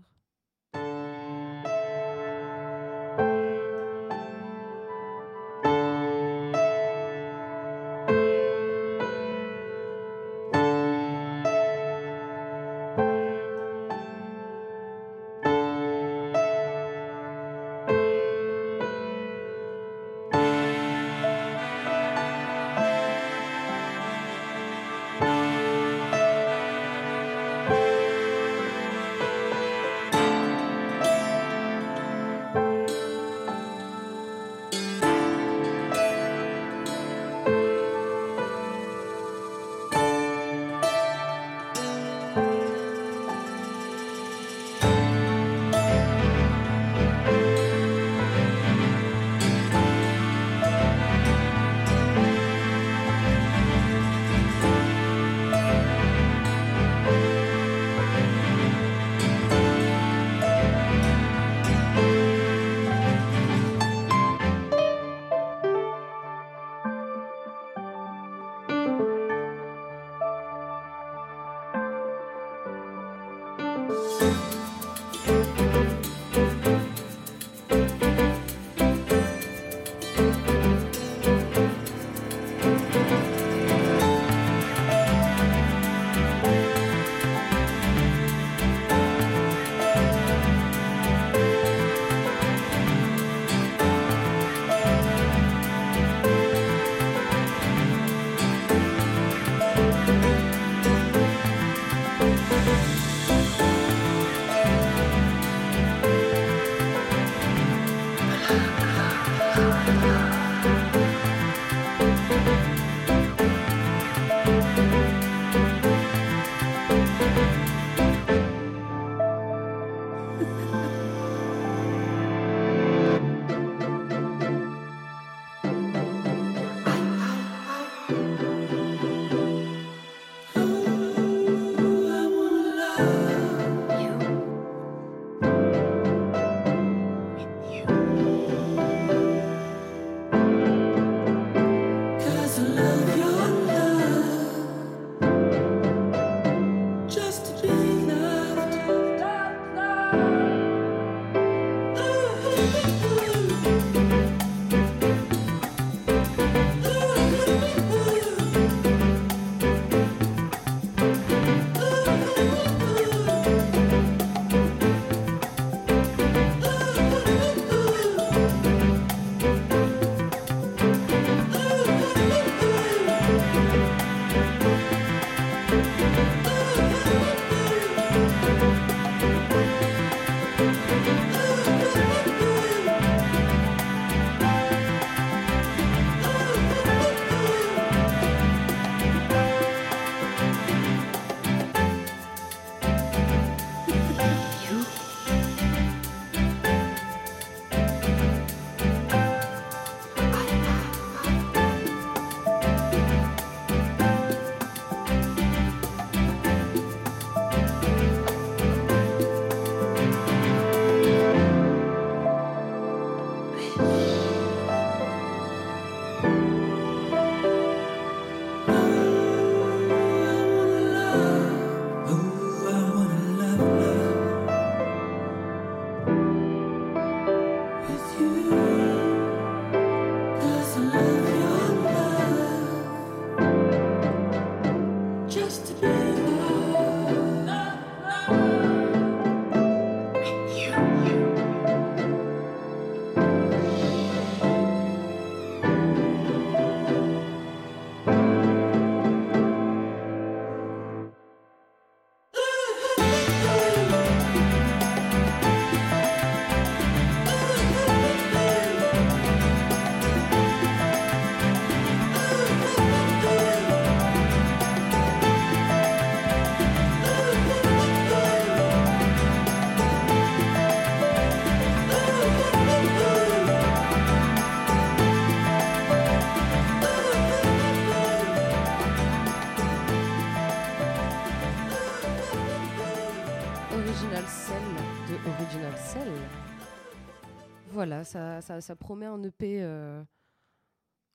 Ça, promet un EP, euh,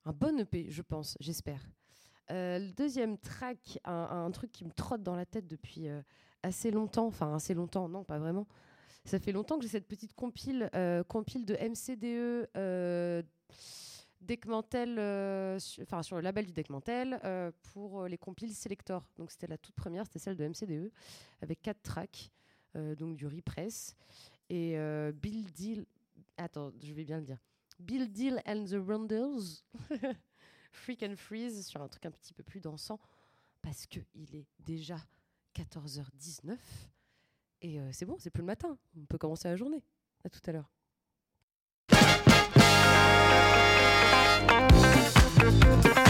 un bon EP, je pense, j'espère. Euh, le deuxième track, un, truc qui me trotte dans la tête depuis euh, assez longtemps, enfin assez longtemps, non, pas vraiment. Ça fait longtemps que j'ai cette petite compile, compile de MCDE enfin sur le label du Deckmantel euh, pour les compiles Selector. Donc c'était la toute première, c'était celle de MCDE avec quatre tracks, donc du repress et Bill Deal. Attends, je vais bien le dire. Bill Deal and the Rundles, [laughs] Freak and Freeze sur un truc un petit peu plus dansant parce que il est déjà 14h19 et euh, c'est bon, c'est plus le matin. On peut commencer la journée. À tout à l'heure. Thank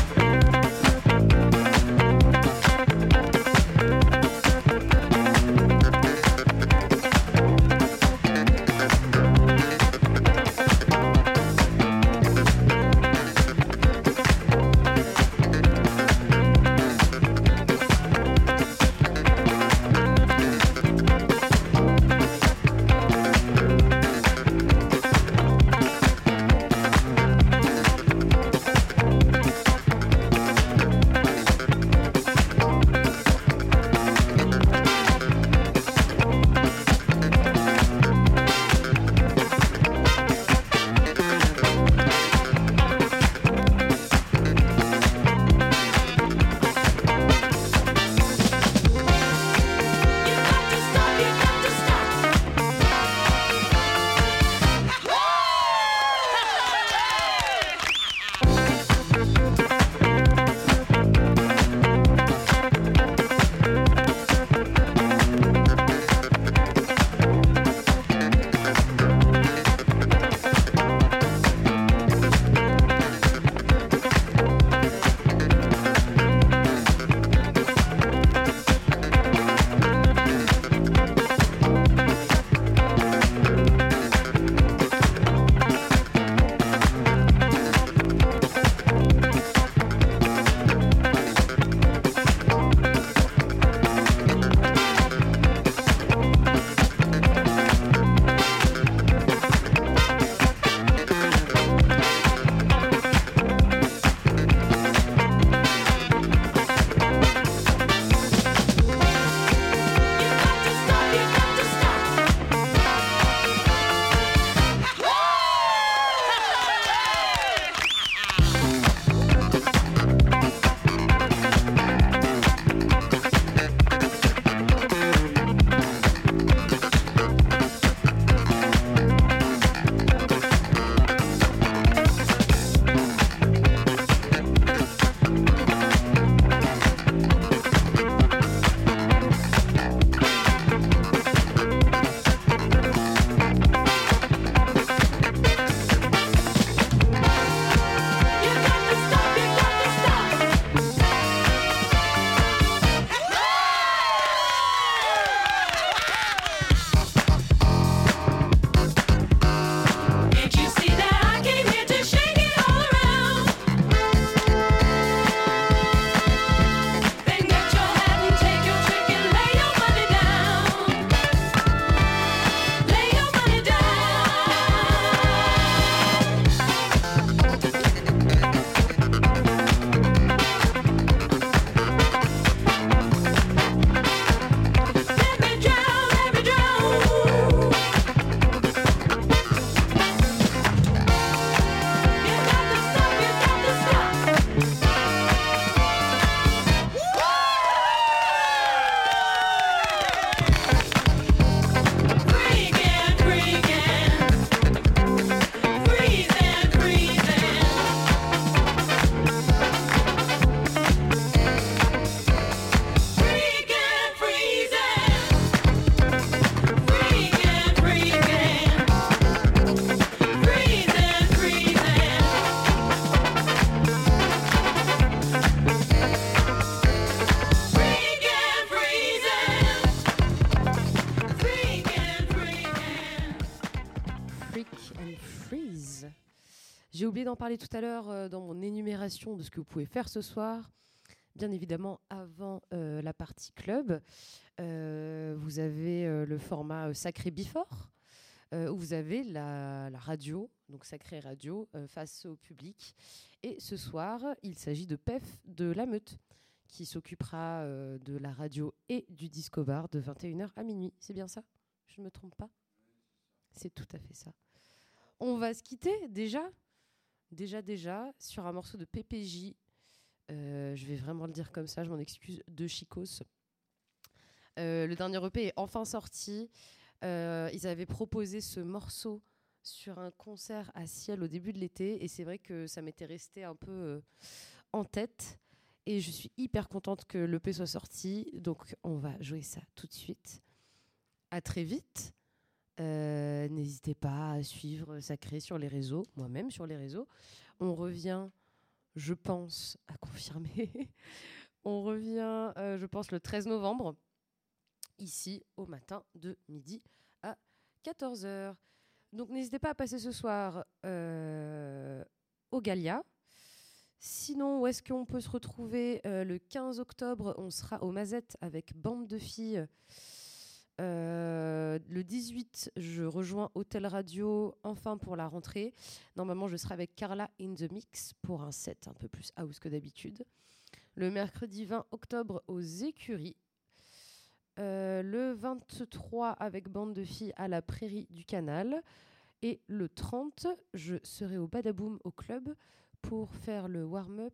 D'en parler tout à l'heure euh, dans mon énumération de ce que vous pouvez faire ce soir. Bien évidemment, avant euh, la partie club, euh, vous avez le format Sacré Bifort, euh, où vous avez la, la radio, donc Sacré Radio, face au public. Et ce soir, il s'agit de PEF de la Meute, qui s'occupera de la radio et du disco bar de 21h à minuit. C'est bien ça? Je ne me trompe pas? C'est tout à fait ça. On va se quitter déjà, déjà, déjà, sur un morceau de PPJ. Euh, je vais vraiment le dire comme ça, je m'en excuse, de Chicos. Euh, le dernier EP est enfin sorti. Euh, ils avaient proposé ce morceau sur un concert à Ciel au début de l'été et c'est vrai que ça m'était resté un peu en tête et je suis hyper contente que l'EP soit sorti donc on va jouer ça tout de suite. À très vite. Euh, N'hésitez pas à suivre Sacré sur les réseaux, moi-même sur les réseaux. On revient, je pense, à confirmer. [laughs] On revient, euh, je pense, le 13 novembre, ici au matin de midi à 14h. Donc n'hésitez pas à passer ce soir euh, au Galia. Sinon, où est-ce qu'on peut se retrouver Le 15 octobre, on sera au Mazette avec Bande de filles. Euh, le 18, je rejoins Hôtel Radio, enfin pour la rentrée. Normalement, je serai avec Carla in the Mix pour un set un peu plus house que d'habitude. Le mercredi 20 octobre aux Écuries. Euh, le 23 avec Bande de filles à la Prairie du Canal. Et le 30, je serai au Badaboom au club pour faire le warm-up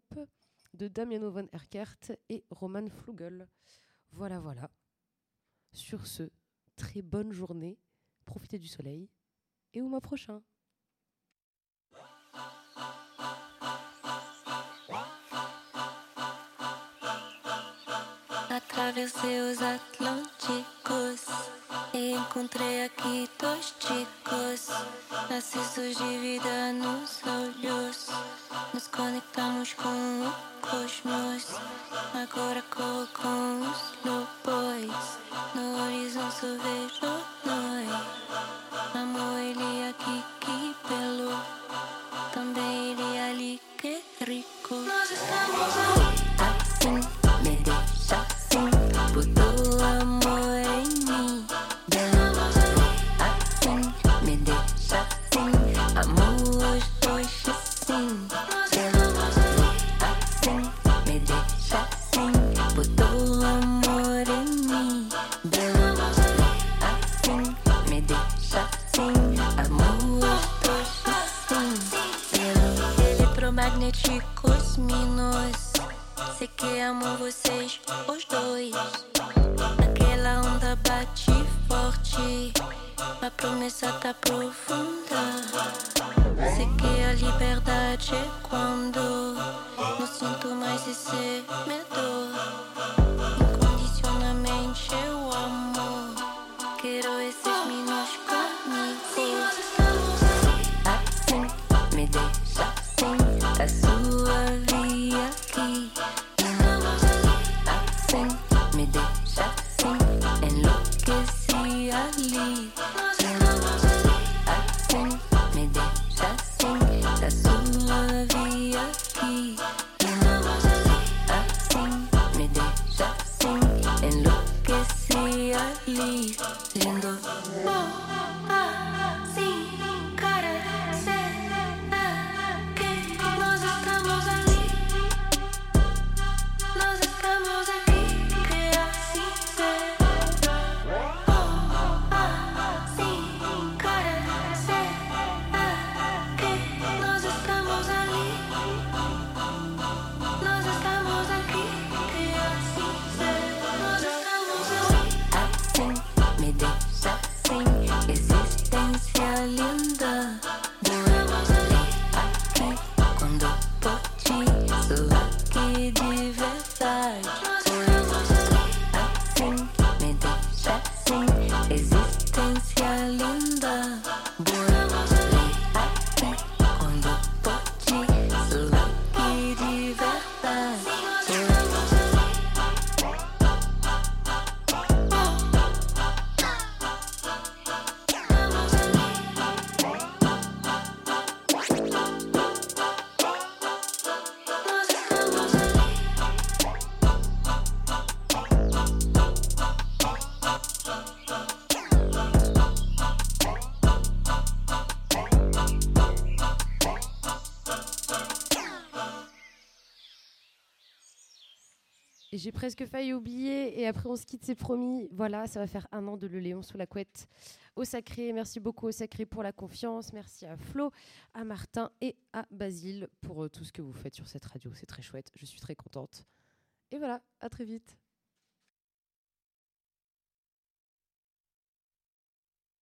de Damiano von Erkert et Roman Flugel. Voilà, voilà. Sur ce, très bonne journée, profitez du soleil et au mois prochain. Os Atlânticos e encontrei aqui dois chicos. Nascidos de vida nos olhos, nos conectamos com o cosmos. Agora corro com os lobos. No horizonte vejo nós. Amor, ele aqui minos. Sei que amo vocês, os dois. Aquela onda bate forte. A promessa tá profunda. Presque failli oublier. Et après, on se quitte, c'est promis. Voilà, ça va faire un an de Le Léon sous la couette au Sacré. Merci beaucoup au Sacré pour la confiance. Merci à Flo, à Martin et à Basile pour euh, tout ce que vous faites sur cette radio. C'est très chouette. Je suis très contente. Et voilà, à très vite.